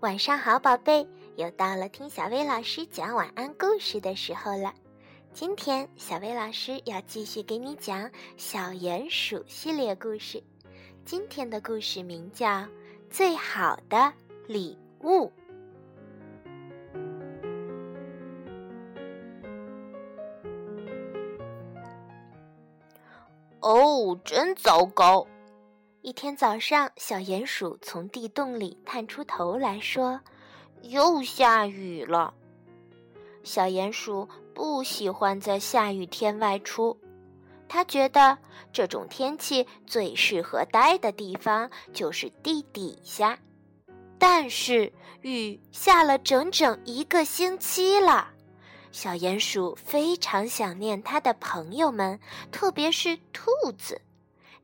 晚上好，宝贝，又到了听小薇老师讲晚安故事的时候了。今天小薇老师要继续给你讲小鼹鼠系列故事。今天的故事名叫《最好的礼物》。哦，真糟糕！一天早上，小鼹鼠从地洞里探出头来说：“又下雨了。”小鼹鼠不喜欢在下雨天外出，他觉得这种天气最适合待的地方就是地底下。但是雨下了整整一个星期了，小鼹鼠非常想念他的朋友们，特别是兔子。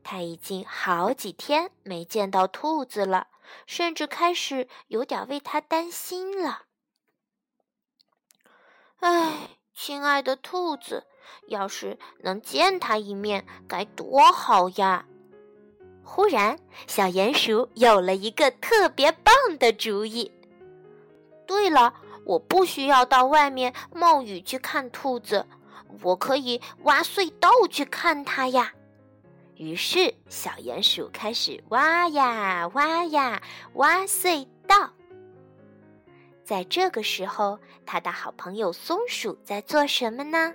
他已经好几天没见到兔子了，甚至开始有点为他担心了。唉，亲爱的兔子，要是能见他一面，该多好呀！忽然，小鼹鼠有了一个特别棒的主意。对了，我不需要到外面冒雨去看兔子，我可以挖隧道去看它呀。于是，小鼹鼠开始挖呀挖呀挖隧道。在这个时候，他的好朋友松鼠在做什么呢？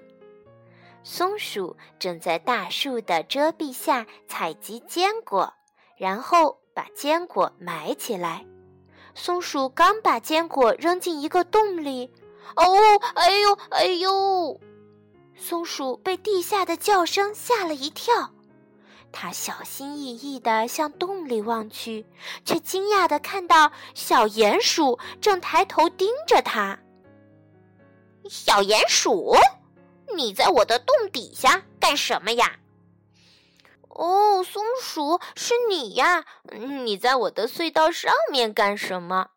松鼠正在大树的遮蔽下采集坚果，然后把坚果埋起来。松鼠刚把坚果扔进一个洞里，哦，哎呦，哎呦！松鼠被地下的叫声吓了一跳。他小心翼翼地向洞里望去，却惊讶地看到小鼹鼠正抬头盯着他。小鼹鼠，你在我的洞底下干什么呀？哦，松鼠，是你呀！你在我的隧道上面干什么？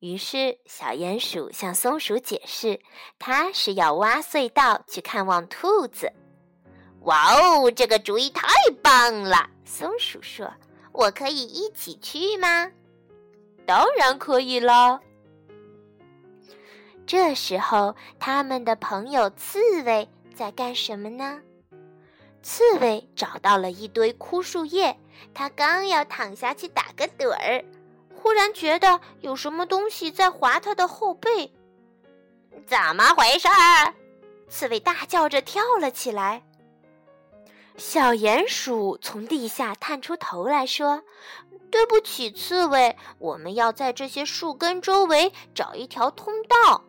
于是小鼹鼠向松鼠解释，它是要挖隧道去看望兔子。哇哦，这个主意太棒了！松鼠说：“我可以一起去吗？”“当然可以了。”这时候，他们的朋友刺猬在干什么呢？刺猬找到了一堆枯树叶，他刚要躺下去打个盹儿，忽然觉得有什么东西在划他的后背。怎么回事？刺猬大叫着跳了起来。小鼹鼠从地下探出头来说：“对不起，刺猬，我们要在这些树根周围找一条通道。”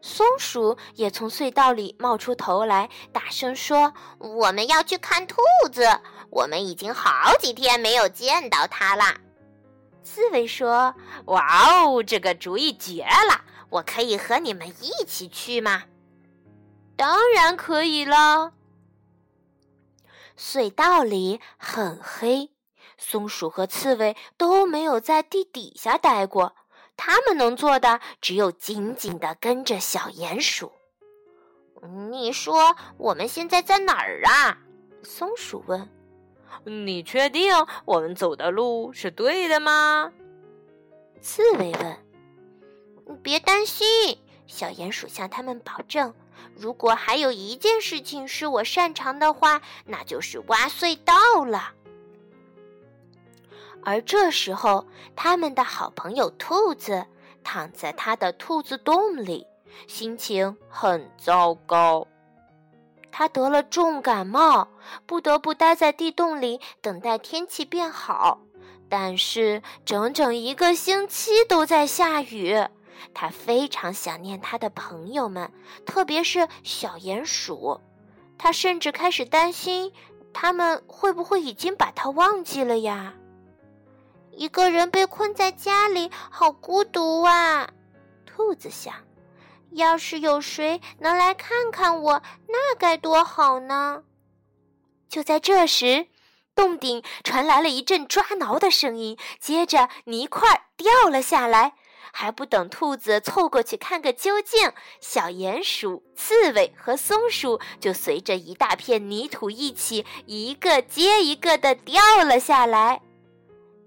松鼠也从隧道里冒出头来，大声说：“我们要去看兔子，我们已经好几天没有见到它了。”刺猬说：“哇哦，这个主意绝了！我可以和你们一起去吗？”“当然可以了。”隧道里很黑，松鼠和刺猬都没有在地底下待过，他们能做的只有紧紧地跟着小鼹鼠。你说我们现在在哪儿啊？松鼠问。你确定我们走的路是对的吗？刺猬问。别担心，小鼹鼠向他们保证。如果还有一件事情是我擅长的话，那就是挖隧道了。而这时候，他们的好朋友兔子躺在他的兔子洞里，心情很糟糕。他得了重感冒，不得不待在地洞里等待天气变好。但是，整整一个星期都在下雨。他非常想念他的朋友们，特别是小鼹鼠。他甚至开始担心，他们会不会已经把他忘记了呀？一个人被困在家里，好孤独啊！兔子想，要是有谁能来看看我，那该多好呢！就在这时，洞顶传来了一阵抓挠的声音，接着泥块掉了下来。还不等兔子凑过去看个究竟，小鼹鼠、刺猬和松鼠就随着一大片泥土一起，一个接一个的掉了下来。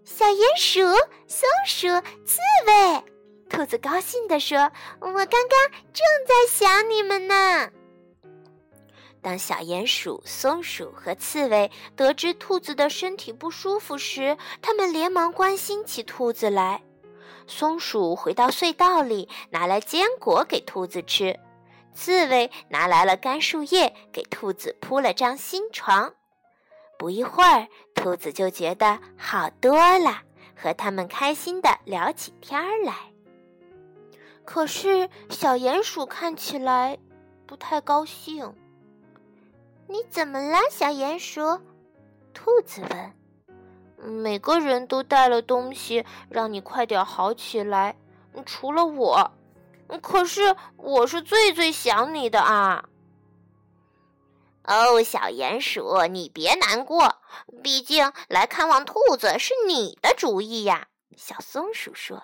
小鼹鼠、松鼠、刺猬，兔子高兴地说：“我刚刚正在想你们呢。”当小鼹鼠、松鼠和刺猬得知兔子的身体不舒服时，他们连忙关心起兔子来。松鼠回到隧道里，拿来坚果给兔子吃；刺猬拿来了干树叶，给兔子铺了张新床。不一会儿，兔子就觉得好多了，和他们开心地聊起天来。可是小鼹鼠看起来不太高兴。你怎么了，小鼹鼠？兔子问。每个人都带了东西，让你快点好起来，除了我。可是我是最最想你的啊！哦，小鼹鼠，你别难过，毕竟来看望兔子是你的主意呀。小松鼠说。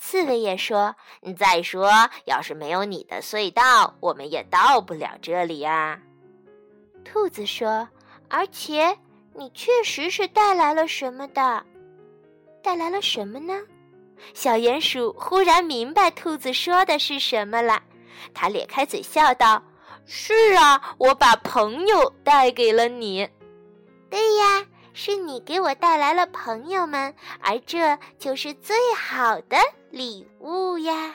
刺猬也说：“再说，要是没有你的隧道，我们也到不了这里呀。”兔子说：“而且你确实是带来了什么的，带来了什么呢？”小鼹鼠忽然明白兔子说的是什么了，它咧开嘴笑道：“是啊，我把朋友带给了你。”“对呀，是你给我带来了朋友们，而这就是最好的礼物呀。”